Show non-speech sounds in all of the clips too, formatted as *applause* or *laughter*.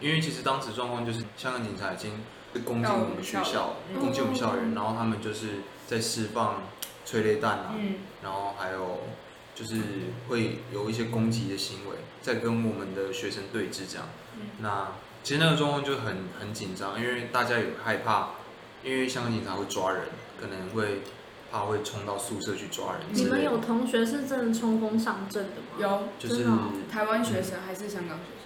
因为其实当时状况就是香港警察已经攻击我们学校，嗯攻击我们校园，然后他们就是在释放催泪弹啊，嗯，然后还有就是会有一些攻击的行为，在跟我们的学生对峙这样。嗯那其实那个状况就很很紧张，因为大家有害怕，因为香港警察会抓人，可能会怕会冲到宿舍去抓人。你们有同学是真的冲锋上阵的吗？有就是哦台湾学生还是香港学生，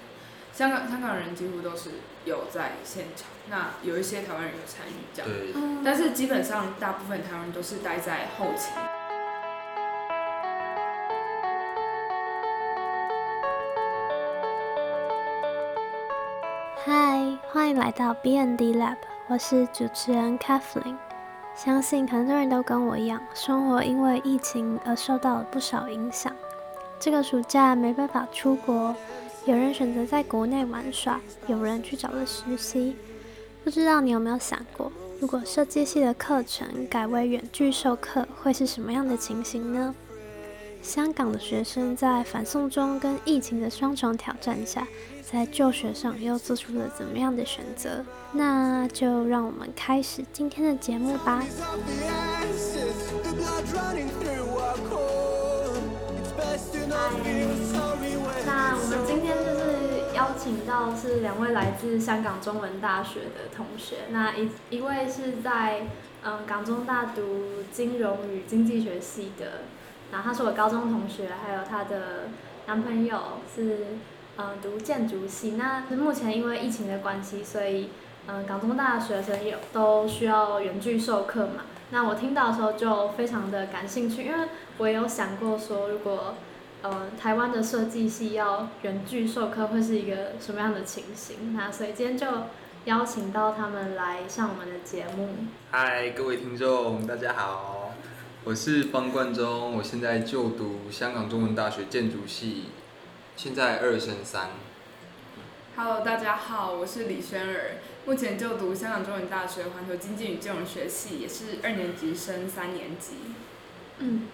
香港香港人几乎都是有在现场，那有一些台湾人有参与这样，但是基本上大部分台湾人都是待在后勤。嗨，欢迎来到 BND Lab，我是主持人 Kathleen。相信很多人都跟我一样，生活因为疫情而受到了不少影响。这个暑假没办法出国，有人选择在国内玩耍，有人去找了实习。不知道你有没有想过，如果设计系的课程改为远距授课，会是什么样的情形呢？香港的学生在反送中跟疫情的双重挑战下，在就学上又做出了怎么样的选择？那就让我们开始今天的节目吧。请到是两位来自香港中文大学的同学，那一一位是在嗯港中大读金融与经济学系的，然后他是我高中同学，还有他的男朋友是嗯读建筑系。那目前因为疫情的关系，所以嗯港中大的学生有都需要远距授课嘛。那我听到的时候就非常的感兴趣，因为我也有想过说，如果呃，台湾的设计系要远距授课会是一个什么样的情形？那所以今天就邀请到他们来上我们的节目。嗨，各位听众，大家好，我是方冠中，我现在就读香港中文大学建筑系，现在二升三。Hello，大家好，我是李轩儿，目前就读香港中文大学环球经济与金融学系，也是二年级升三年级。嗯，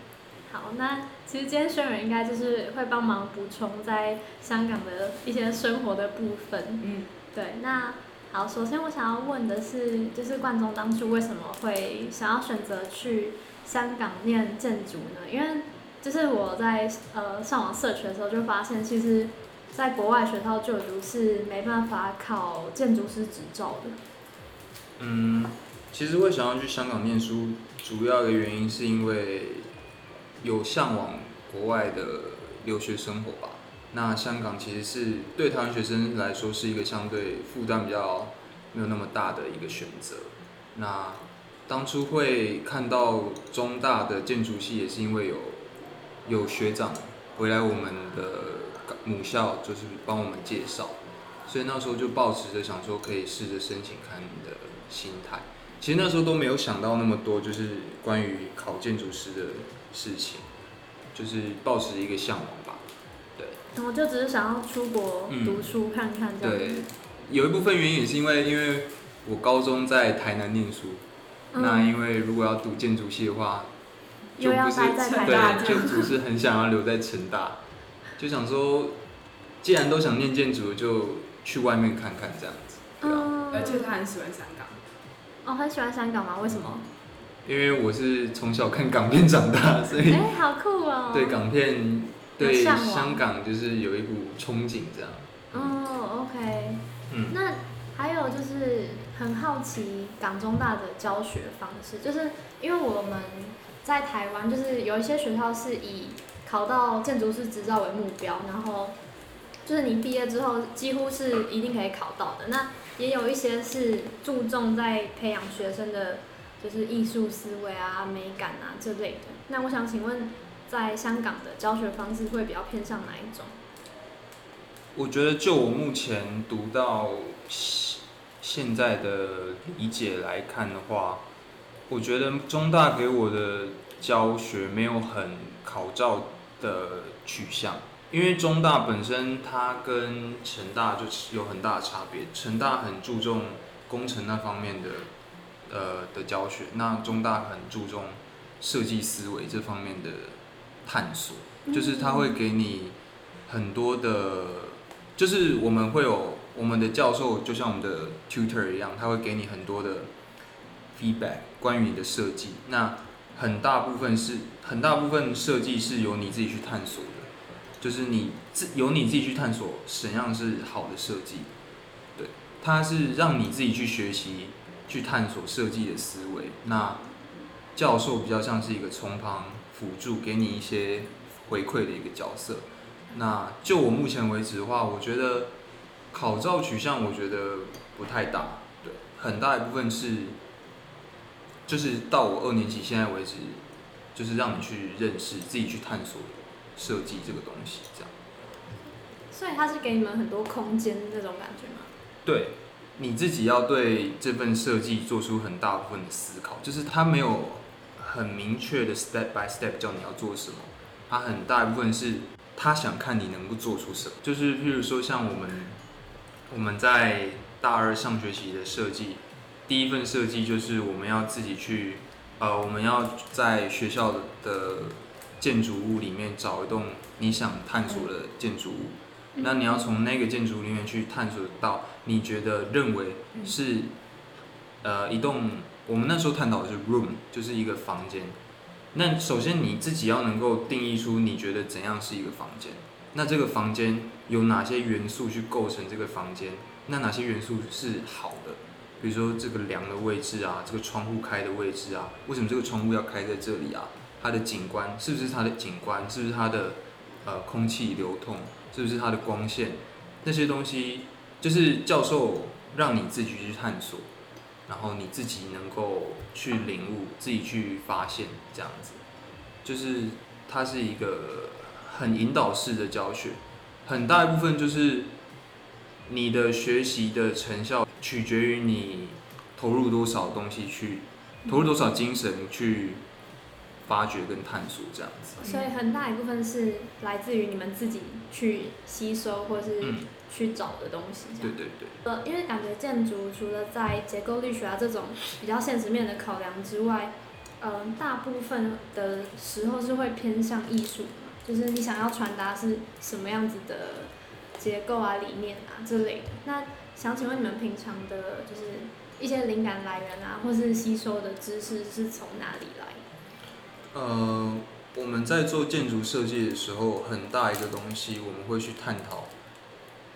好，那其实今天轩仁应该就是会帮忙补充在香港的一些生活的部分。嗯，对，那好，首先我想要问的是，就是冠中当初为什么会想要选择去香港念建筑呢？因为就是我在呃上网 search 的时候就发现，其实在国外学校就读是没办法考建筑师执照的。嗯，其实会想要去香港念书，主要的原因是因为有向往国外的留学生活吧。那香港其实是对台湾学生来说是一个相对负担比较没有那么大的一个选择。那当初会看到中大的建筑系，也是因为有有学长回来我们的母校，就是帮我们介绍，所以那时候就抱持着想说可以试着申请看的心态。其实那时候都没有想到那么多，就是关于考建筑师的事情，就是抱持一个向往吧。对，我就只是想要出国嗯读书看看这样对子。，有一部分原因也是因为，因为我高中在台南念书，那嗯，因为如果要读建筑系的话，就又要不是待在台大对，就不是很想要留在成大，就想说，既然都想念建筑，就去外面看看这样子。对啊，嗯，而且他很喜欢香港。哦，很喜欢香港吗？为什么？因为我是从小看港片长大，*laughs* 所以哎、好酷哦！对港片、对香港就是有一股憧憬这样。哦，OK。嗯，那还有就是很好奇港中大的教学方式，就是因为我们在台湾，就是有一些学校是以考到建筑师执照为目标，然后就是你毕业之后几乎是一定可以考到的。那也有一些是注重在培养学生的，就是艺术思维啊、美感啊这类的。那我想请问，在香港的教学方式会比较偏向哪一种？我觉得就我目前读到现在的理解来看的话，我觉得中大给我的教学没有很考照的取向，因为中大本身它跟成大就有很大的差别，成大很注重工程那方面的呃的教学，那中大很注重设计思维这方面的探索，就是他会给你很多的，就是我们会有我们的教授就像我们的 tutor 一样，他会给你很多的 feedback 关于你的设计。那很大部分是很大部分设计是由你自己去探索的，就是你自由你自己去探索怎样是好的设计。对，它是让你自己去学习、去探索设计的思维。那教授比较像是一个从旁辅助，给你一些回馈的一个角色。那就我目前为止的话，我觉得考照取向我觉得不太大，对，很大一部分是，就是到我二年级现在为止，就是让你去认识自己去探索设计这个东西，这样。所以他是给你们很多空间那种感觉吗？对，你自己要对这份设计做出很大部分的思考，就是他没有很明确的 step by step 叫你要做什么，他很大一部分是。他想看你能够做出什么，就是譬如说像我们我们在大二上学期的设计，第一份设计就是我们要自己去，呃，我们要在学校的建筑物里面找一栋你想探索的建筑物，那你要从那个建筑里面去探索到你觉得认为是，呃，一栋我们那时候探讨的是 room，就是一个房间。那首先你自己要能够定义出你觉得怎样是一个房间，那这个房间有哪些元素去构成这个房间？那哪些元素是好的？比如说这个梁的位置啊，这个窗户开的位置啊，为什么这个窗户要开在这里啊？它的景观是不是它的景观？是不是它的呃空气流通？是不是它的光线？那些东西就是教授让你自己去探索。然后你自己能够去领悟，自己去发现，这样子，就是它是一个很引导式的教学，很大一部分就是你的学习的成效取决于你投入多少东西去，投入多少精神去发掘跟探索这样子。所以很大一部分是来自于你们自己去吸收，或是。去找的东西，对对对。呃，因为感觉建筑除了在结构力学啊这种比较现实面的考量之外，嗯，大部分的时候是会偏向艺术嘛，就是你想要传达是什么样子的结构啊、理念啊之类的。那想请问你们平常的，就是一些灵感来源啊，或是吸收的知识是从哪里来？呃，我们在做建筑设计的时候，很大一个东西我们会去探讨。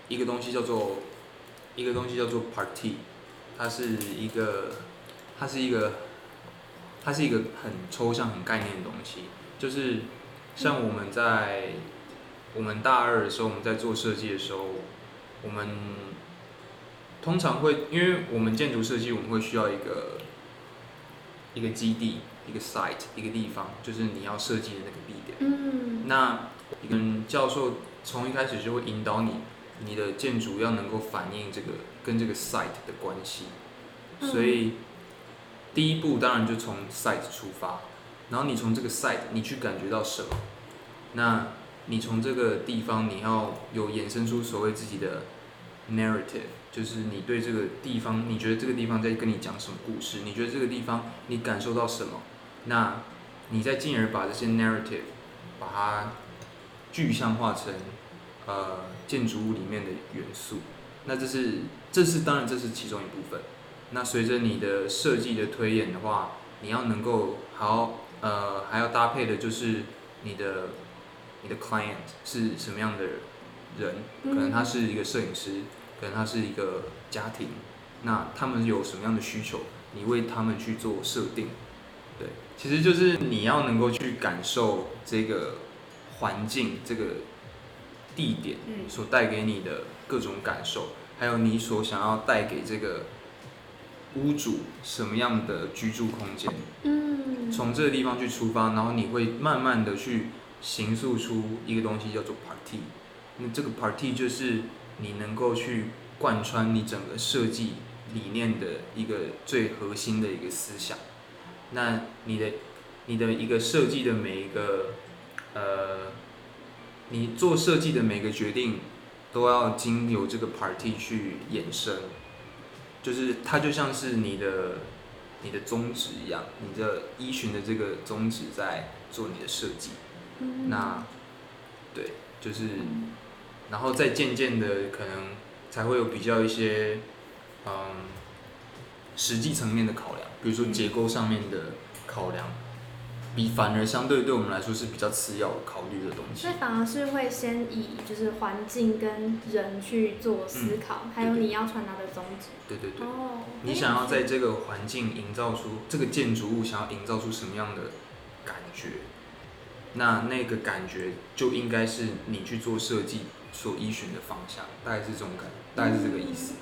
一个东西叫做，一个东西叫做 party，它是一个，它是一个，它是一个很抽象、很概念的东西。就是像我们在我们大二的时候，我们在做设计的时候，我们通常会，因为我们建筑设计，我们会需要一个一个基地、一个 site、一个地方，就是你要设计的那个地点。嗯。那跟教授从一开始就会引导你。你的建筑要能够反映这个跟这个 site 的关系，所以第一步当然就从 site 出发，然后你从这个 site 你去感觉到什么，那你从这个地方你要有衍生出所谓自己的 narrative，就是你对这个地方你觉得这个地方在跟你讲什么故事，你觉得这个地方你感受到什么，那你再进而把这些 narrative 把它具象化成。呃，建筑物里面的元素，那这是这是当然这是其中一部分。那随着你的设计的推演的话，你要能够好呃还要搭配的就是你的你的 client 是什么样的人，可能他是一个摄影师，可能他是一个家庭，那他们有什么样的需求，你为他们去做设定，对，其实就是你要能够去感受这个环境这个。地点所带给你的各种感受，还有你所想要带给这个屋主什么样的居住空间，嗯，从这个地方去出发，然后你会慢慢的去形塑出一个东西叫做 party。那这个 party 就是你能够去贯穿你整个设计理念的一个最核心的一个思想。那你的你的一个设计的每一个呃。你做设计的每个决定，都要经由这个 party 去衍生，就是它就像是你的你的宗旨一样，你的依循的这个宗旨在做你的设计。那对，就是，然后再渐渐的可能才会有比较一些嗯实际层面的考量，比如说结构上面的考量，比反而相对对我们来说是比较次要考虑的东西所以。反而是会先以就是环境跟人去做思考，还有你要传达的宗旨。对对对。哦，你想要在这个环境营造出这个建筑物想要营造出什么样的感觉，那那个感觉就应该是你去做设计所依循的方向，大概是这种感，大概是这个意思。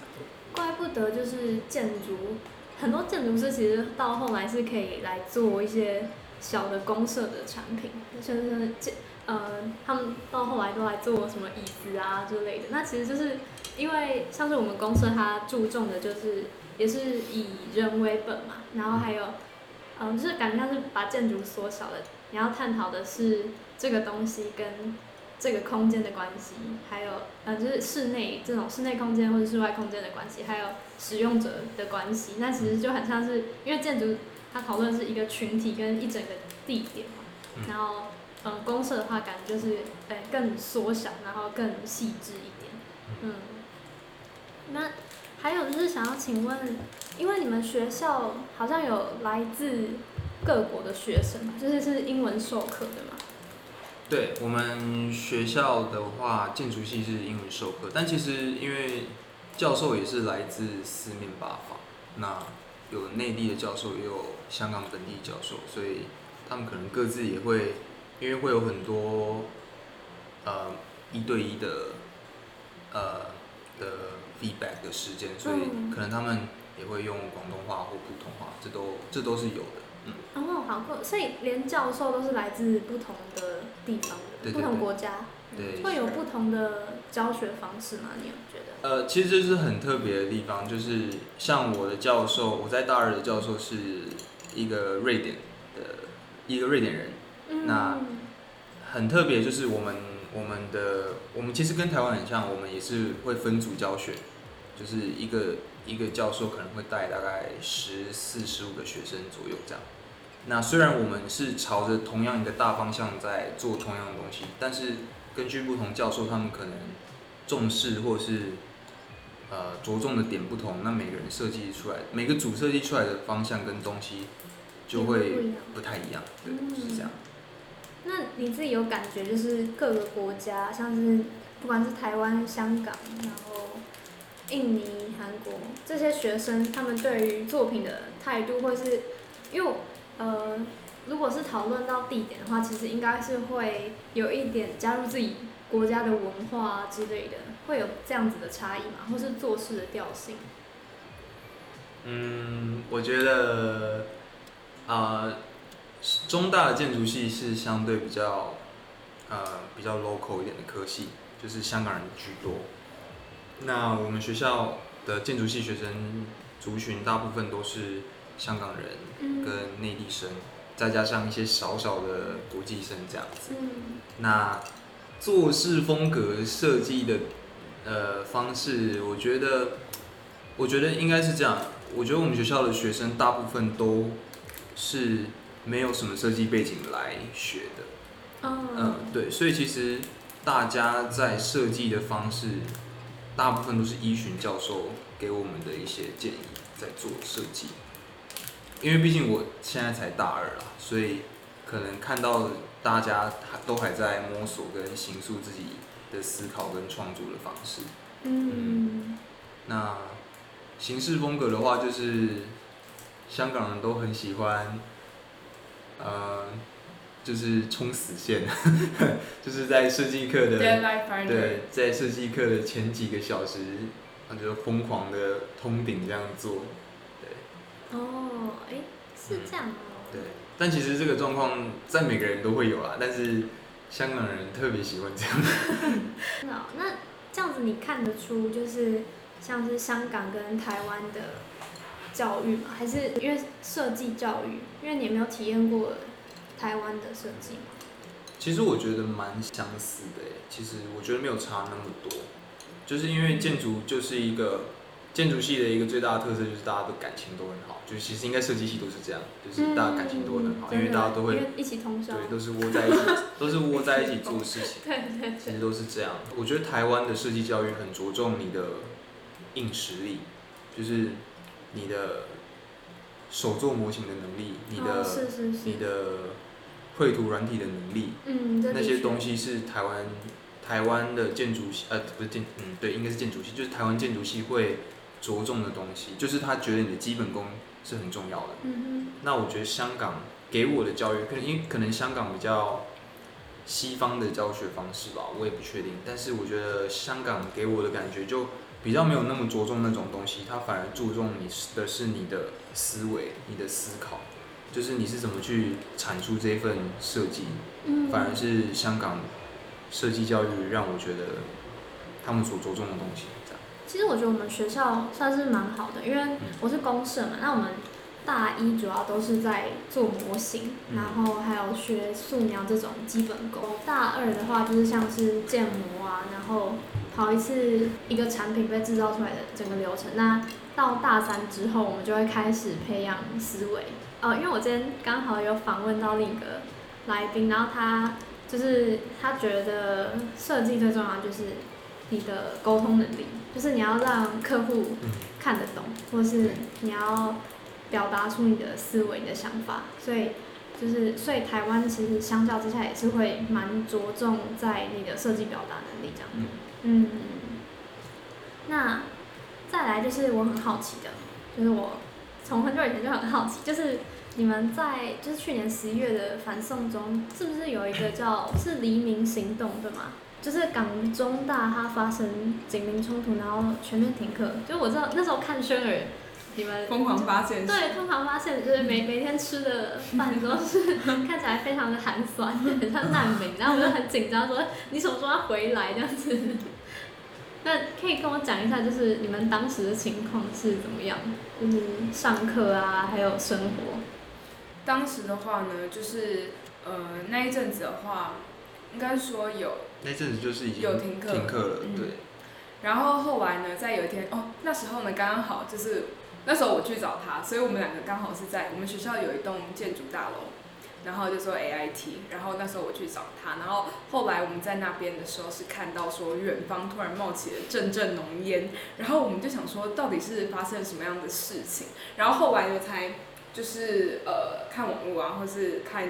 怪不得就是建筑，很多建筑师其实到后来是可以来做一些小的公社的产品，像是建呃，他们到后来都来做什么椅子啊之类的。那其实就是因为像是我们公社，它注重的就是也是以人为本嘛，然后还有嗯，就是感觉像是把建筑缩小了，你要探讨的是这个东西跟这个空间的关系，还有呃，就是室内这种室内空间或者室外空间的关系，还有使用者的关系。那其实就很像是，因为建筑它讨论是一个群体跟一整个地点嘛，嗯然后嗯，公社的话感觉就是呃更缩小，然后更细致一点。嗯，那还有就是想要请问，因为你们学校好像有来自各国的学生嘛，就是是英文授课的嘛？对我们学校的话，建筑系是英文授课，但其实因为教授也是来自四面八方，那有内地的教授，也有香港本地教授，所以他们可能各自也会，因为会有很多呃一对一的呃的 feedback 的时间，所以嗯。可能他们也会用广东话或普通话，这都这都是有的，嗯。哦，好酷！所以连教授都是来自不同的地方的，对对不同国家，对会有不同的教学方式吗？你有觉得？呃，其实这是很特别的地方，就是像我的教授，我在大二的教授是一个瑞典的一个瑞典人，那嗯，很特别，就是我们我们的我们其实跟台湾很像，我们也是会分组教学，就是一个一个教授可能会带大概十四十五个学生左右这样。那虽然我们是朝着同样一个大方向在做同样的东西，但是根据不同教授他们可能重视或是呃着重的点不同，那每个人设计出来每个组设计出来的方向跟东西就会不太一样，对，嗯是这样。那你自己有感觉，就是各个国家，像是不管是台湾、香港，然后印尼、韩国这些学生，他们对于作品的态度，或是因为呃，如果是讨论到地点的话，其实应该是会有一点加入自己国家的文化之类的，会有这样子的差异嘛，或是做事的调性。嗯，我觉得，啊，中大的建筑系是相对比较，呃，比较 local 一点的科系，就是香港人居多。那我们学校的建筑系学生族群大部分都是香港人嗯跟内地生，再加上一些少少的国际生这样子。嗯那做事风格设计的呃方式，我觉得，我觉得应该是这样。我觉得我们学校的学生大部分都是没有什么设计背景来学的，嗯、嗯对，所以其实大家在设计的方式，大部分都是依循教授给我们的一些建议在做设计。因为毕竟我现在才大二啦，所以可能看到大家还都还在摸索跟形塑自己的思考跟创作的方式。嗯那形式风格的话，就是香港人都很喜欢，呃，就是冲死线，*laughs* 就是在设计课的对，在设计课的前几个小时，那就疯狂的通顶这样做，对哦，哎，是这样哦。对。但其实这个状况在每个人都会有啦，但是香港人特别喜欢这样。*laughs* 那那这样子你看得出，就是像是香港跟台湾的教育吗？还是因为设计教育？因为你有没有体验过台湾的设计吗？其实我觉得蛮相似的诶，其实我觉得没有差那么多，就是因为建筑就是一个建筑系的一个最大的特色就是大家的感情都很好，就是其实应该设计系都是这样，就是大家感情都很好，嗯因为大家都会一起通宵。对都是窝在一起，*laughs* 都是窝在一起做事情。对对对。其实都是这样。我觉得台湾的设计教育很着重你的硬实力，就是你的手做模型的能力，你的、哦是是是你的绘图软体的能力，嗯，那些东西是台湾台湾的建筑系呃不是建嗯对应该是建筑系，就是台湾建筑系会着重的东西，就是他觉得你的基本功是很重要的。嗯那我觉得香港给我的教育，可能因为可能香港比较西方的教学方式吧，我也不确定。但是我觉得香港给我的感觉就比较没有那么着重那种东西，它反而注重你的是你的思维、你的思考，就是你是怎么去产出这份设计。嗯，反而是香港设计教育让我觉得他们所着重的东西。其实我觉得我们学校算是蛮好的，因为我是公社嘛，那我们大一主要都是在做模型，嗯然后还有学素描这种基本功。大二的话就是像是建模啊，然后跑一次一个产品被制造出来的整个流程。那到大三之后，我们就会开始培养思维。哦，因为我今天刚好有访问到另一个来宾，然后他就是他觉得设计最重要就是你的沟通能力，就是你要让客户嗯看得懂，或是你要表达出你的思维、你的想法。所以就是，所以台湾其实相较之下也是会蛮着重在你的设计表达能力这样。嗯嗯，那再来就是我很好奇的，就是我从很久以前就很好奇，就是你们在就是去年十一月的反送中，是不是有一个叫是黎明行动对吗？就是港中大它发生警民冲突，然后全面停课。就我知道那时候看轩儿，你们疯狂发现对，疯狂发现就是每每天吃的饭都是看起来非常的寒酸，很像难民，然后我就很紧张，说你什么时候要回来这样子。那可以跟我讲一下，就是你们当时的情况是怎么样？就是上课啊，还有生活。当时的话呢，就是呃那一阵子的话，应该说有，那阵子就是已经有停课停课了，嗯。对，然后后来呢，在有一天哦，那时候呢刚刚好就是那时候我去找他，所以我们两个刚好是在我们学校有一栋建筑大楼，然后就说 AIT，然后那时候我去找他，然后后来我们在那边的时候是看到说远方突然冒起了阵阵浓烟，然后我们就想说到底是发生什么样的事情，然后后来我才就是呃看网络啊，或是看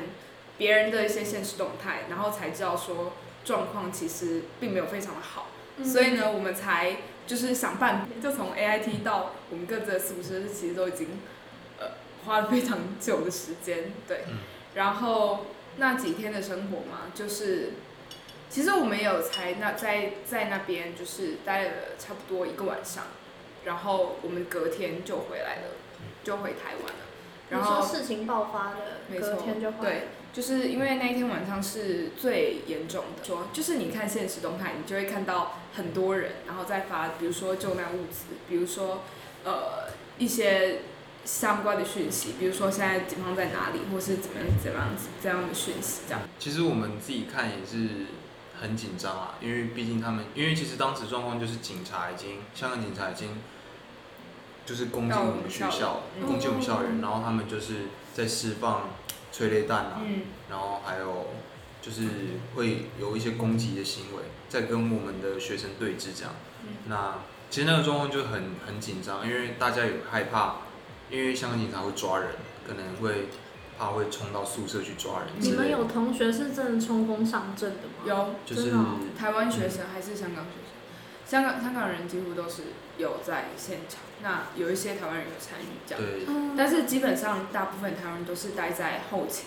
别人的一些现实动态，然后才知道说状况其实并没有非常的好。所以呢，我们才就是想办法，就从 AIT 到我们各自的宿舍，其实都已经呃花了非常久的时间，对。嗯然后那几天的生活嘛，就是其实我们也有才那在在那边就是待了差不多一个晚上，然后我们隔天就回来了，就回台湾了。然你后说事情爆发的隔没错天就回对，就是因为那一天晚上是最严重的，说就是你看现实动态，你就会看到很多人，然后再发，比如说救难物资，比如说呃一些相关的讯息，比如说现在警方在哪里，或是怎么样怎么样子这样的讯息，这样。其实我们自己看也是很紧张啊，因为毕竟他们，因为其实当时状况就是警察已经，香港警察已经就是攻进我们学校，嗯攻进我们校园，然后他们就是在释放催泪弹啊，嗯，然后还有就是会有一些攻击的行为，在跟我们的学生对峙这样。嗯那其实那个状况就很很紧张，因为大家有害怕，因为香港警察会抓人，可能会怕会冲到宿舍去抓人。你们有同学是真的冲锋上阵的吗？有就是台湾学生还是香港学生，香港香港人几乎都是有在现场，那有一些台湾人有参与这样。但是基本上大部分台湾人都是待在后勤，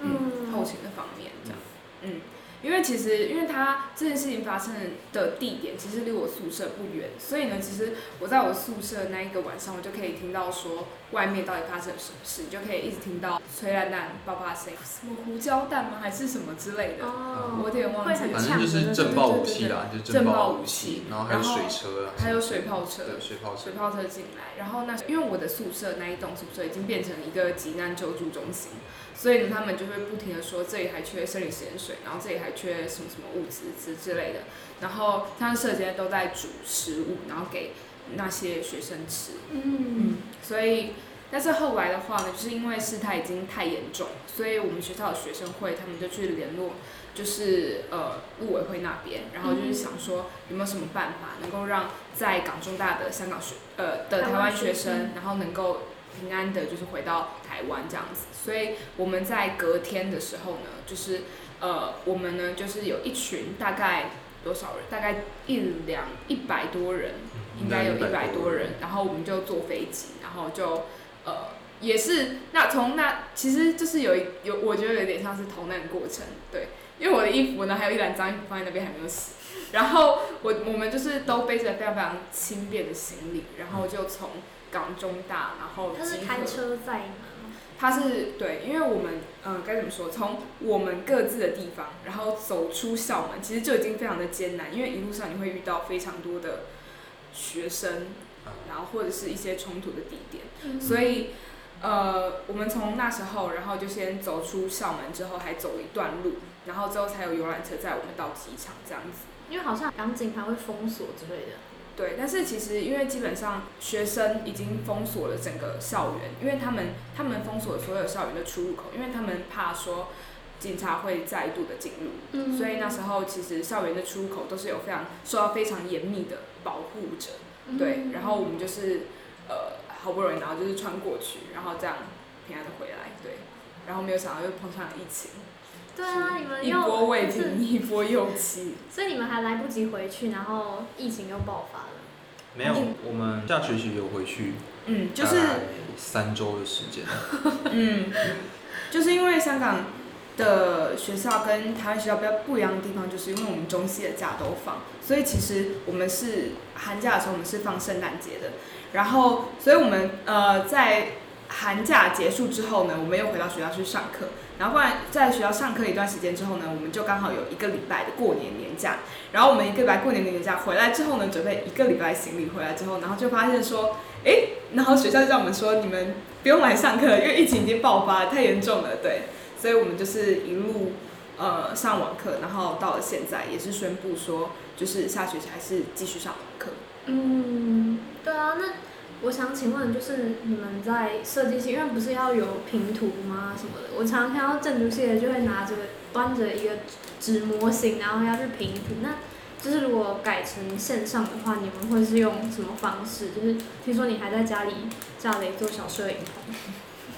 嗯，嗯后勤的方面这样，嗯，因为其实因为他这件事情发生的地点其实离我宿舍不远，所以呢，其实我在我宿舍那一个晚上，我就可以听到说外面到底发生了什么事，你就可以一直听到催泪弹爆发声，什么胡椒弹吗，还是什么之类的，哦，我有点忘记了。反正就是震爆武器啦，就是震爆武器然后还有水车啊，还有水炮车，对水炮车。水，炮车进来，然后那因为我的宿舍那一栋宿舍已经变成一个急难救助中心，所以呢，他们就会不停的说这里还缺生理食盐水，然后这里还缺什么什么物资之之类的，然后他们舍监都在煮食物，然后给那些学生吃，嗯，所以但是后来的话呢，就是因为事态已经太严重，所以我们学校的学生会他们就去联络，就是呃陆委会那边，然后就是想说有没有什么办法能够让在港中大的香港学呃的台湾学生，然后能够平安的就是回到台湾这样子。所以我们在隔天的时候呢，就是呃我们呢就是有一群大概多少人，大概一两一百多人。应该有一百多人，然后我们就坐飞机，然后就呃也是那从那其实就是有一有我觉得有点像是逃难过程，对，因为我的衣服呢还有一篮脏衣服放在那边还没有洗，然后我我们就是都背着非常非常轻便的行李，然后就从港中大，然后他是开车载吗？他是对，因为我们嗯该怎么说，从我们各自的地方，然后走出校门，其实就已经非常的艰难，因为一路上你会遇到非常多的。学生，然后或者是一些冲突的地点，所以，呃，我们从那时候，然后就先走出校门之后，还走一段路，然后之后才有游览车载我们到机场这样子。因为好像港警还会封锁之类的。对，但是其实因为基本上学生已经封锁了整个校园，因为他们他们封锁所有校园的出入口，因为他们怕说警察会再度的进入，所以那时候其实校园的出入口都是有非常受到非常严密的。保护着，对，然后我们就是呃好不容易，然后就是穿过去，然后这样平安的回来，对，然后没有想到又碰上了疫情，对啊，你们一波未平一波又起，所以你们还来不及回去，然后疫情又爆发了。没有，我们下学期有回去，嗯，就是三周的时间，嗯，就是因为香港。的学校跟台湾学校比较不一样的地方，就是因为我们中西的假都放，所以其实我们是寒假的时候我们是放圣诞节的，然后所以我们呃在寒假结束之后呢，我们又回到学校去上课，然后后来在学校上课一段时间之后呢，我们就刚好有一个礼拜的过年年假，然后我们一个礼拜过年年假回来之后呢，准备一个礼拜行李回来之后，然后就发现说，哎，然后学校就叫我们说你们不用来上课，因为疫情已经爆发太严重了，对。所以我们就是一路呃上网课，然后到了现在也是宣布说，就是下学期还是继续上网课。嗯，对啊，那我想请问，就是你们在设计系，因为不是要有平图吗？什么的？我常常看到建筑系的就会拿着端着一个纸模型，然后要去平图。那就是如果改成线上的话，你们会是用什么方式？就是听说你还在家里架了一座小摄影棚。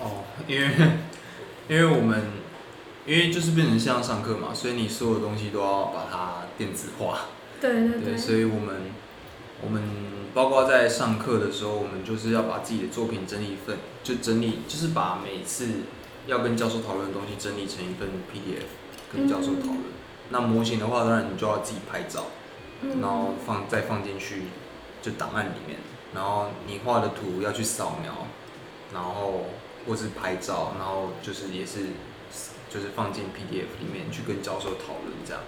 哦，因为。因为我们，因为就是变成线上上课嘛，所以你所有东西都要把它电子化。对对对。所以我们，我们包括在上课的时候，我们就是要把自己的作品整理一份，就整理，就是把每次要跟教授讨论的东西整理成一份 PDF，跟教授讨论。那模型的话，当然你就要自己拍照，然后放再放进去就档案里面，然后你画的图要去扫描，然后。或是拍照，然后就是也是，就是放进 PDF 里面去跟教授讨论这样。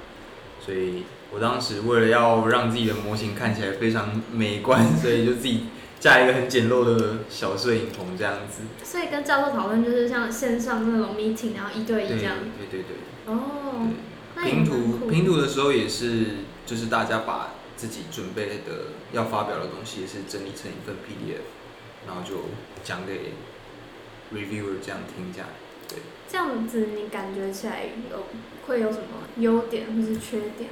所以我当时为了要让自己的模型看起来非常美观，*laughs* 所以就自己架一个很简陋的小摄影棚这样子。所以跟教授讨论就是像线上那种 meeting，然后一对一这样。对对对。哦。拼图拼图的时候也是，就是大家把自己准备的要发表的东西也是整理成一份 PDF，然后就讲给。Reviewer 这样听下来，对。这样子你感觉起来有会有什么优点或是缺点？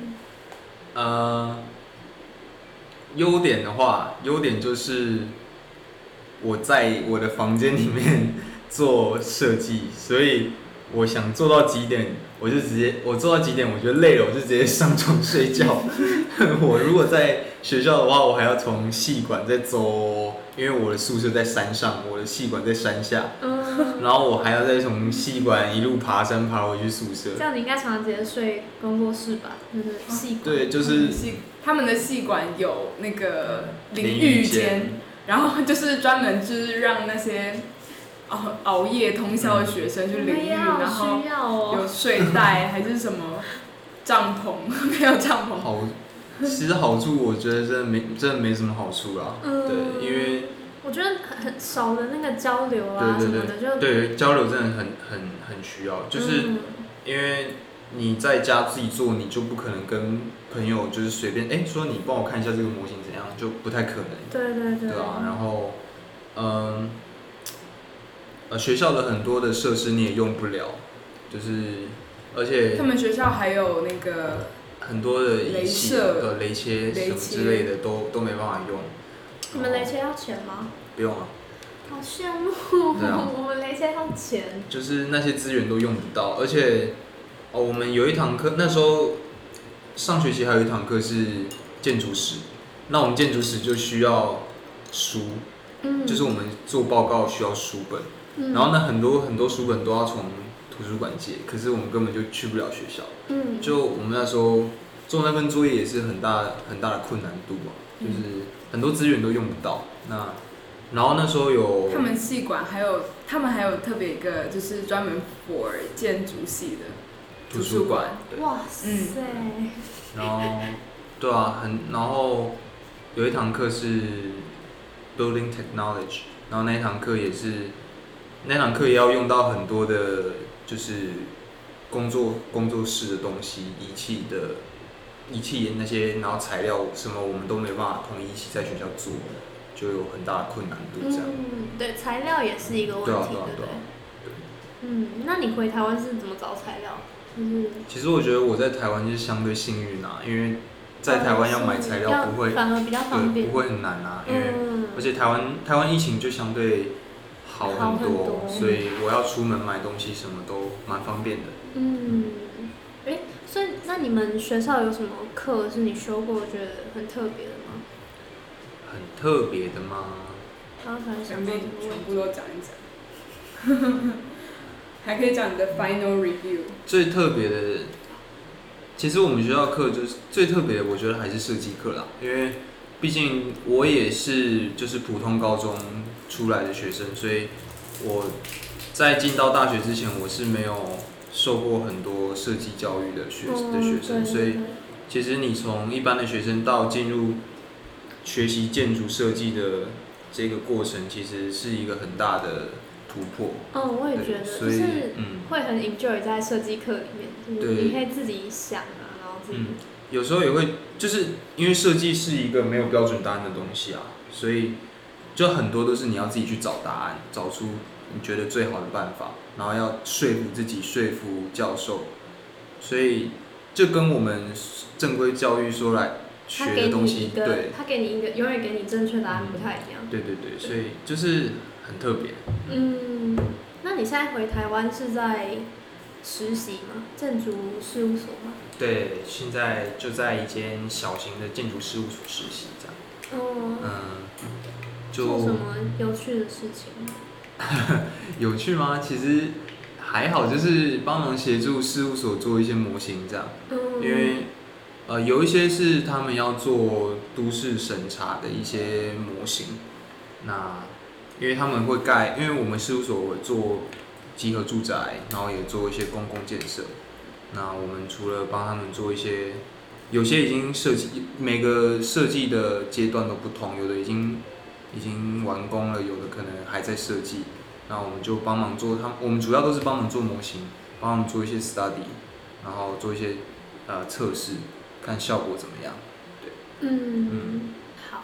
呃，优点的话，优点就是我在我的房间里面做设计，所以我想做到几点，我就直接我做到几点，我觉得累了，我就直接上床睡觉。*laughs* 我如果在学校的话，我还要从戏馆再走。因为我的宿舍在山上，我的戏馆在山下，然后我还要再从戏馆一路爬山爬回去宿舍。这样你应该常常直接睡工作室吧？就是戏馆。对，就是戏，他们的戏馆有那个淋浴间，然后就是专门就是让那些熬熬夜通宵的学生去淋浴，然后有睡袋还是什么帐篷？*laughs* 没有帐篷。好。其实好处我觉得真的没真的没什么好处啦，对，因为我觉得很很少的那个交流啊什么的，就对交流真的很很很需要，就是因为你在家自己做，你就不可能跟朋友就是随便哎说你帮我看一下这个模型怎样，就不太可能，对对对，对啊，然后嗯，呃学校的很多的设施你也用不了，就是而且他们学校还有那个很多的仪器的雷切什么之类的都都没办法用。你们雷切要钱吗？不用啊，好羡慕，啊。*laughs* 我们雷切要钱。就是那些资源都用不到，而且哦，我们有一堂课，那时候上学期还有一堂课是建筑史，那我们建筑史就需要书，嗯，就是我们做报告需要书本，嗯，然后呢很多很多书本都要从图书馆借，可是我们根本就去不了学校，嗯，就我们那时候做那份作业也是很大很大的困难度啊，嗯。就是很多资源都用不到，那然后那时候有他们系馆还有他们还有特别一个就是专门 for 建筑系的图书馆，哇塞，然后，对啊，很，然后有一堂课是 Building Technology，然后那一堂课也是，那堂课也要用到很多的，就是工作工作室的东西，仪器的仪器那些，然后材料什么我们都没办法统一一起在学校做，就有很大的困难度这样。嗯，对，材料也是一个问题，对啊对不对对啊对啊？嗯，那你回台湾是怎么找材料？就是其实我觉得我在台湾就是相对幸运啊，因为在台湾要买材料不会，反而比较方对，便，不会很难啊，因为。嗯而且台湾台湾疫情就相对好好很多，很多所以我要出门买东西什么都蛮方便的。嗯，哎，所以那你们学校有什么课是你修过觉得很特别的吗？很特别的吗？刚才想想必到这个问题。全部都讲一讲，*laughs* 还可以讲你的 final review。最特别的，其实我们学校课就是最特别的，我觉得还是设计课啦，因为毕竟我也是就是普通高中出来的学生，所以我在进到大学之前，我是没有受过很多设计教育的学的学生，所以其实你从一般的学生到进入学习建筑设计的这个过程，其实是一个很大的突破。嗯，我也觉得，所以会很 enjoy 在设计课里面，就是对。你可以自己想啊，然后自己嗯，有时候也会就是因为设计是一个没有标准答案的东西啊，所以就很多都是你要自己去找答案，找出你觉得最好的办法，然后要说服自己，说服教授，所以这跟我们正规教育说来学的东西，对，他给你一个永远给你正确答案不太一样。对对对，所以就是很特别。嗯，那你现在回台湾是在实习吗？建筑事务所吗？对，现在就在一间小型的建筑事务所实习，这样。哦、嗯，做什么有趣的事情？*laughs* 有趣吗？其实还好，就是帮忙协助事务所做一些模型这样，嗯，因为呃有一些是他们要做都市审查的一些模型，那因为他们会盖，因为我们事务所有做集合住宅，然后也做一些公共建设，那我们除了帮他们做一些，有些已经设计，每个设计的阶段都不同，有的已经已经完工了，有的可能还在设计。那我们就帮忙做他们，我们主要都是帮忙做模型，帮他们做一些 study，然后做一些呃测试，看效果怎么样。对嗯，好。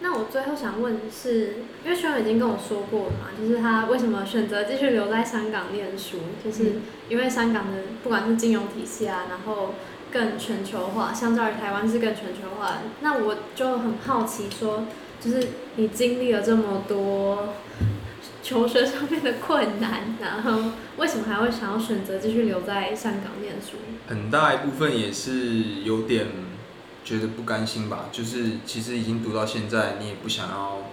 那我最后想问是，因为学长已经跟我说过了嘛，就是他为什么选择继续留在香港念书，就是因为香港的不管是金融体系啊，然后更全球化，相较于台湾是更全球化。那我就很好奇说，就是你经历了这么多求学上面的困难，然后为什么还会想要选择继续留在香港念书？很大一部分也是有点觉得不甘心吧，就是其实已经读到现在，你也不想要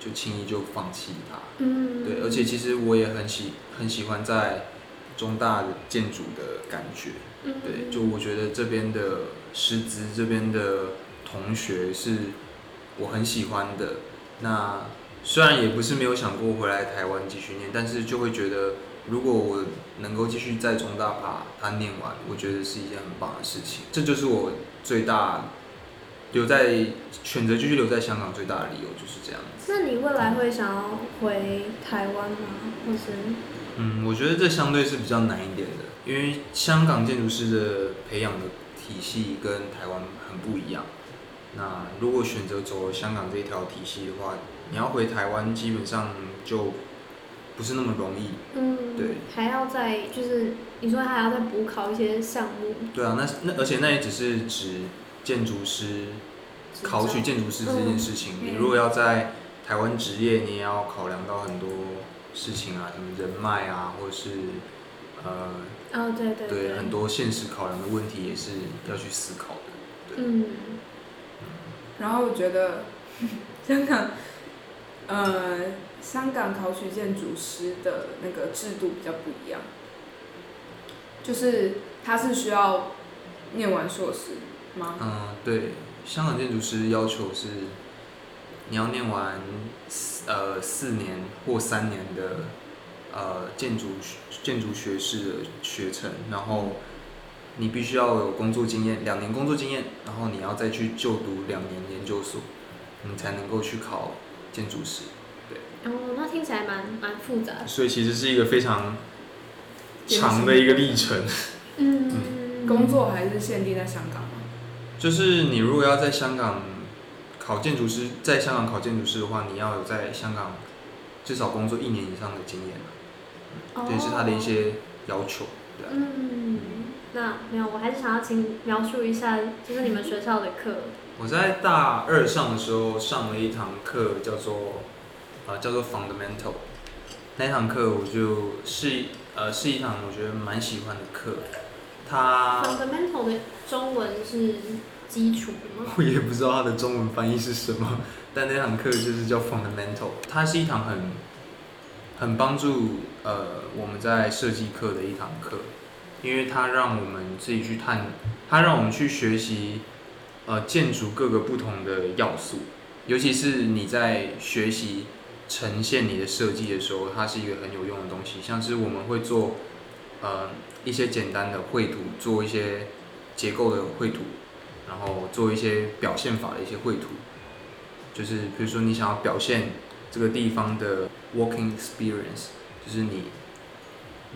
就轻易就放弃它。嗯，对，而且其实我也很喜很喜欢在中大的建筑的感觉。嗯对，就我觉得这边的师资这边的同学是我很喜欢的。那虽然也不是没有想过回来台湾继续念，但是就会觉得，如果我能够继续在中大把它念完，我觉得是一件很棒的事情。这就是我最大留在选择继续留在香港最大的理由，就是这样子。那你未来会想要回台湾吗？或是嗯，我觉得这相对是比较难一点的，因为香港建筑师的培养的体系跟台湾很不一样。那如果选择走香港这一条体系的话，你要回台湾基本上就不是那么容易。嗯，对，还要再就是你说还要再补考一些项目，对啊，那那而且那也只是指建筑师考取建筑师这件事情。嗯。你如果要在台湾职业，你也要考量到很多事情啊，什么人脉啊，或者是呃哦，对对对很多现实考量的问题也是要去思考的。嗯，然后我觉得香港，呃，香港考取建筑师的那个制度比较不一样，就是他是需要念完硕士吗？嗯，对，香港建筑师要求是你要念完呃四年或三年的呃建筑建筑学士的学程，然后你必须要有工作经验，两年工作经验，然后你要再去就读两年研究所，你才能够去考建筑师。哦，那听起来蛮蛮复杂的，所以其实是一个非常长的一个历程。*laughs* 嗯，工作还是限定在香港吗？就是你如果要在香港考建筑师，在香港考建筑师的话，你要有在香港至少工作一年以上的经验，哦这也是他的一些要求。对啊，嗯，那没有，我还是想要请描述一下，就是你们学校的课。*laughs* 我在大二上的时候上了一堂课，叫做呃叫做 Fundamental。那堂课我就是呃是一堂我觉得蛮喜欢的课，它 Fundamental 的中文是基础吗？我也不知道它的中文翻译是什么，但那堂课就是叫 Fundamental，它是一堂很很帮助呃我们在设计课的一堂课，因为它让我们自己去探，它让我们去学习呃建筑各个不同的要素，尤其是你在学习呈现你的设计的时候，它是一个很有用的东西，像是我们会做呃一些简单的绘图，做一些结构的绘图。然后做一些表现法的一些绘图，就是比如说你想要表现这个地方的 walking experience，就是你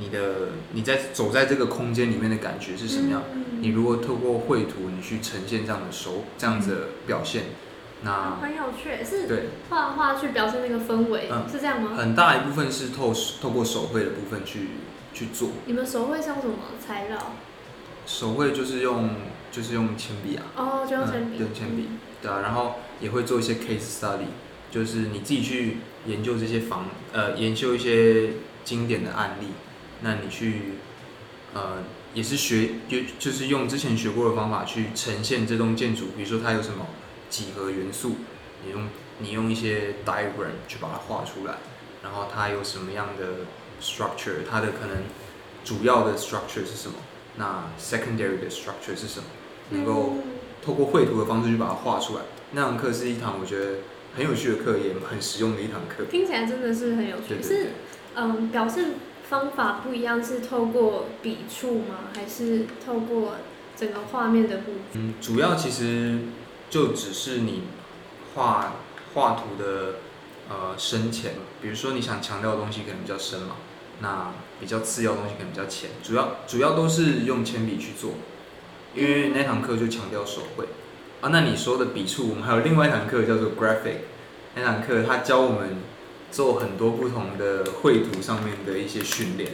你的你在走在这个空间里面的感觉是什么样？嗯你如果透过绘图，你去呈现这样的手这样子的表现，那很有趣，是对画画去表现那个氛围，嗯是这样吗？很大一部分是透透过手绘的部分去去做，你们手绘是用什么材料？手绘就是用就是用铅笔啊，哦，就用铅笔。嗯，用铅笔，对啊，然后也会做一些 case study，就是你自己去研究这些房，呃，研究一些经典的案例，那你去，呃，也是学，就就是用之前学过的方法去呈现这栋建筑，比如说它有什么几何元素，你用你用一些 diagram 去把它画出来，然后它有什么样的 structure，它的可能主要的 structure 是什么，那 secondary 的 structure 是什么，能够嗯透过绘图的方式去把它画出来。那堂课是一堂我觉得很有趣的课，也很实用的一堂课。听起来真的是很有趣。是对，嗯，表现方法不一样，是透过笔触吗？还是透过整个画面的布局？嗯，主要其实就只是你画画图的呃深浅，比如说你想强调的东西可能比较深嘛，那比较次要的东西可能比较浅，主要主要都是用铅笔去做，因为那堂课就强调手绘啊。那你说的笔触，我们还有另外一堂课叫做 graphic，那堂课它教我们做很多不同的绘图上面的一些训练，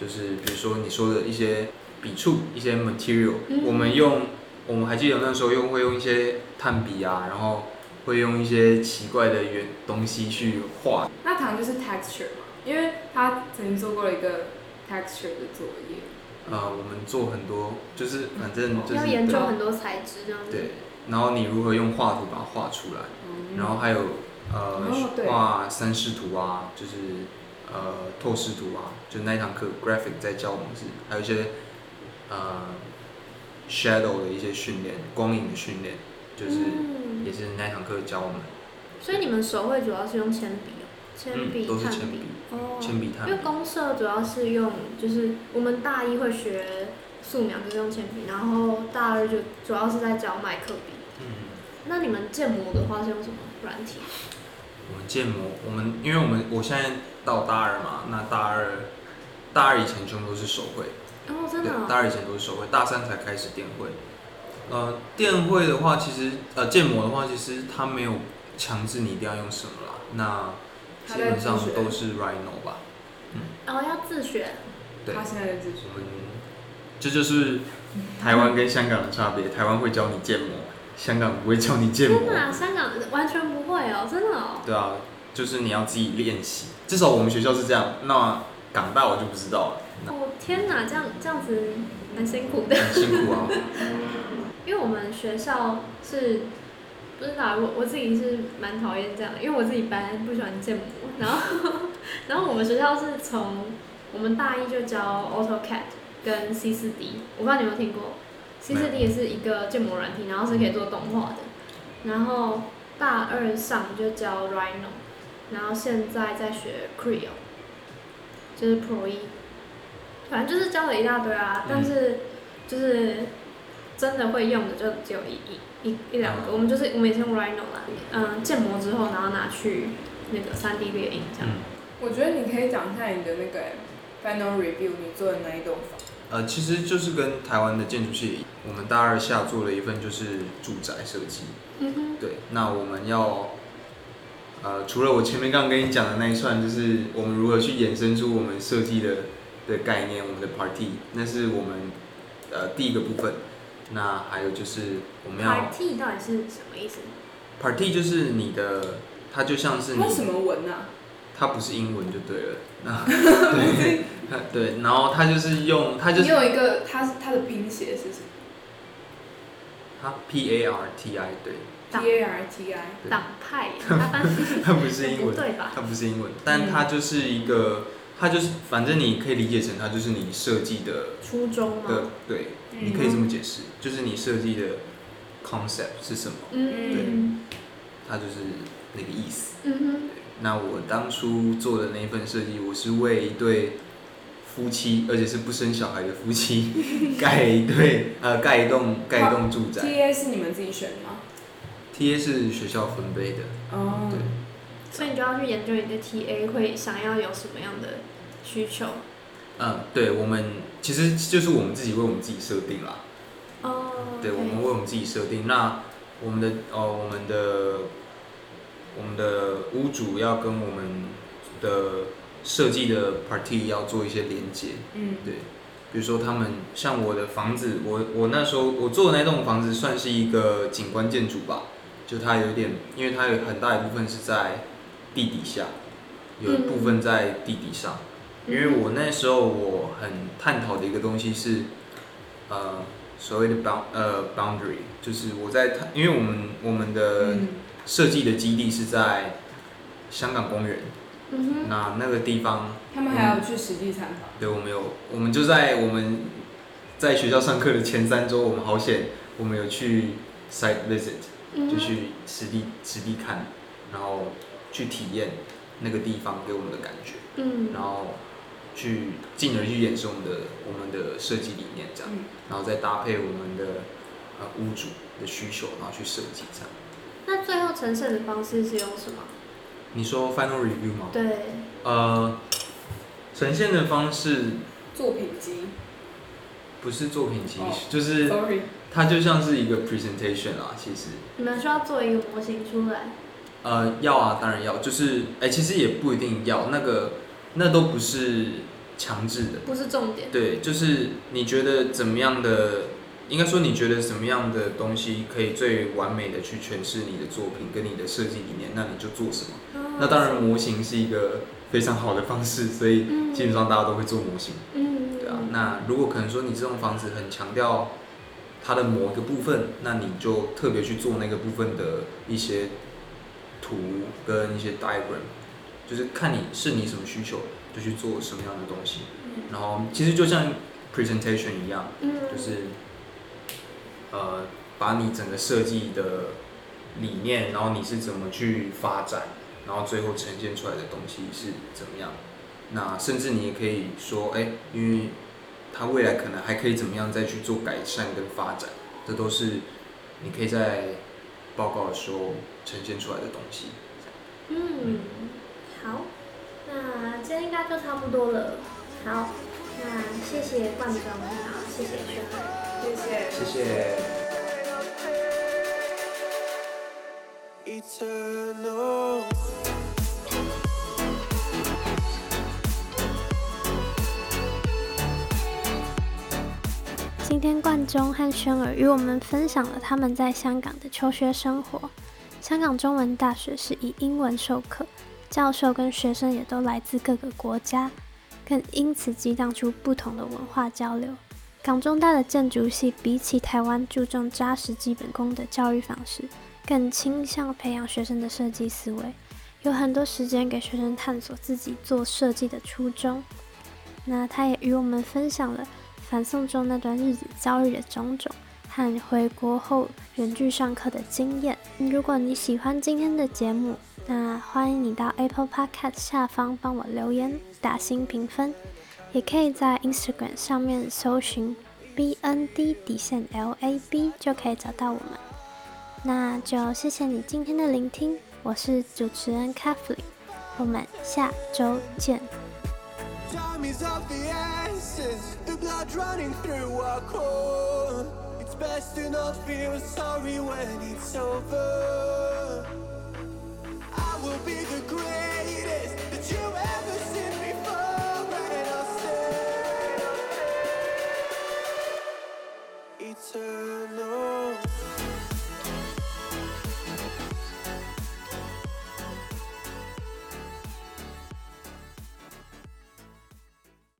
就是比如说你说的一些笔触、一些 material，、嗯我们用我们还记得那时候用会用一些炭笔啊，然后会用一些奇怪的圆东西去画。那堂就是 texture 嘛，因为他曾经做过了一个 texture 的作业。呃，我们做很多，就是反正就是要研究很多材质这样子。对，然后你如何用画图把它画出来，嗯然后还有呃哦画三视图啊，就是呃透视图啊，就那一堂课 graphic 在教我们是，还有一些呃 shadow 的一些训练，光影的训练，就是嗯也是那一堂课教我们，所以你们手绘主要是用铅笔哦，铅笔、嗯，都是铅笔，哦，铅笔炭，因为公社主要是用，就是我们大一会学素描，就是用铅笔，然后大二就主要是在教麦克笔。嗯。那你们建模的话是用什么软体？我们建模，我们因为我们我现在到大二嘛，那大二大二以前全部都是手绘，哦，真的、，对大哦，二以前都是手绘，大三才开始电绘。呃，电绘的话，其实呃建模的话，其实它没有强制你一定要用什么啦，那基本上都是 Rhino 吧，嗯。哦，要自学。对，他现在在自学。我们这就是台湾跟香港的差别，台湾会教你建模，香港不会教你建模天。哪，香港完全不会哦，真的哦。对啊，就是你要自己练习，至少我们学校是这样。那港大我就不知道了，哦天哪，这样这样子蛮辛苦的。很辛苦啊。*laughs* 因为我们学校是，不知道我我自己是蛮讨厌这样，因为我自己本来不喜欢建模，然后 *laughs* 然后我们学校是从我们大一就教 AutoCAD 跟 C 4 D，我不知道你有没有听过，C 4 D 也是一个建模软体，然后是可以做动画的，然后大二上就教 Rhino，然后现在在学 Creo，就是 Pro 一，反正就是教了一大堆啊，但是就是。真的会用的就只有一一一一两个，我们就是我们以前用 Rhino 啦，嗯，建模之后，然后拿去那个三 D 列印这样。我觉得你可以讲一下你的那个 final review，你做的那一栋房。呃，其实就是跟台湾的建筑系，我们大二下做了一份就是住宅设计。嗯哼。对，那我们要，呃，除了我前面刚刚跟你讲的那一串，就是我们如何去衍生出我们设计的的概念，我们的 party，那是我们呃第一个部分。那还有就是我们要 party 到底是什么意思？party 就是你的，它就像是它什么文啊？它不是英文就对了。那 *laughs* 对对，然后它就是用它就是。你有一个，它是它的拼写是什么？它 P A R T I 对。P A R T I 党派。*laughs* 它不是英文，对吧？它不是英文，但它就是一个。它就是，反正你可以理解成它就是你设计的初衷的，对，你可以这么解释，就是你设计的 concept 是什么，对，它就是那个意思。嗯哼。那我当初做的那一份设计，我是为一对夫妻，而且是不生小孩的夫妻，*laughs* 盖一对呃盖一栋盖一栋住宅。T A 是你们自己选的吗？T A 是学校分配的。哦。对。所以你就要去研究你的 TA 会想要有什么样的需求。嗯，对，我们其实就是我们自己为我们自己设定啦。哦。对，我们为我们自己设定。那我们的哦，我们的我们的屋主要跟我们的设计的 party 要做一些连接。嗯。对，比如说他们像我的房子，我我那时候我做的那栋房子算是一个景观建筑吧，就它有点，因为它有很大一部分是在。地底下有一部分在地底上，因为我那时候我很探讨的一个东西是，呃，所谓的 bound 呃 boundary，就是我在探，因为我们我们的设计的基地是在香港公园，那那个地方，他们还要去实地参访，对，我们有，我们就在我们在学校上课的前三周，我们好险，我们有去 site visit，就去实地实地看，然后。去体验那个地方给我们的感觉，嗯，然后去进而去演示我们的我们的设计理念这样，然后再搭配我们的呃屋主的需求，然后去设计这样。那最后呈现的方式是用什么？你说 final review 吗？对。呃，呈现的方式。作品集。不是作品集，就是。Sorry。它就像是一个 presentation 啊，其实。你们需要做一个模型出来。呃，要啊，当然要，就是，哎，其实也不一定要，那个，那都不是强制的，不是重点。对，就是你觉得怎么样的，应该说你觉得什么样的东西可以最完美的去诠释你的作品跟你的设计理念，那你就做什么。那当然，模型是一个非常好的方式，所以基本上大家都会做模型。嗯。对啊，那如果可能说你这栋房子很强调它的某一个部分，那你就特别去做那个部分的一些。图跟一些 diagram，就是看你是你什么需求，就去做什么样的东西。然后其实就像 presentation 一样，就是呃把你整个设计的理念，然后你是怎么去发展，然后最后呈现出来的东西是怎么样。那甚至你也可以说，哎，因为它未来可能还可以怎么样再去做改善跟发展，这都是你可以在报告的时候。呈现出来的东西。嗯，好，那今天应该就差不多了。好，那谢谢冠总，好，谢谢轩谢谢。谢谢。今天冠中和轩儿与我们分享了他们在香港的求学生活。香港中文大学是以英文授课，教授跟学生也都来自各个国家，更因此激荡出不同的文化交流。港中大的建筑系比起台湾注重扎实基本功的教育方式，更倾向培养学生的设计思维，有很多时间给学生探索自己做设计的初衷。那他也与我们分享了反送中那段日子遭遇的种种。和回国后远距上课的经验。如果你喜欢今天的节目，那欢迎你到 Apple Podcast 下方帮我留言打新评分，也可以在 Instagram 上面搜寻 BND 底线 LAB 就可以找到我们。那就谢谢你今天的聆听，我是主持人 c a t h l e e 我们下周见。Best feel sorry when it's over. I will be the greatest that you ever seen. eternal.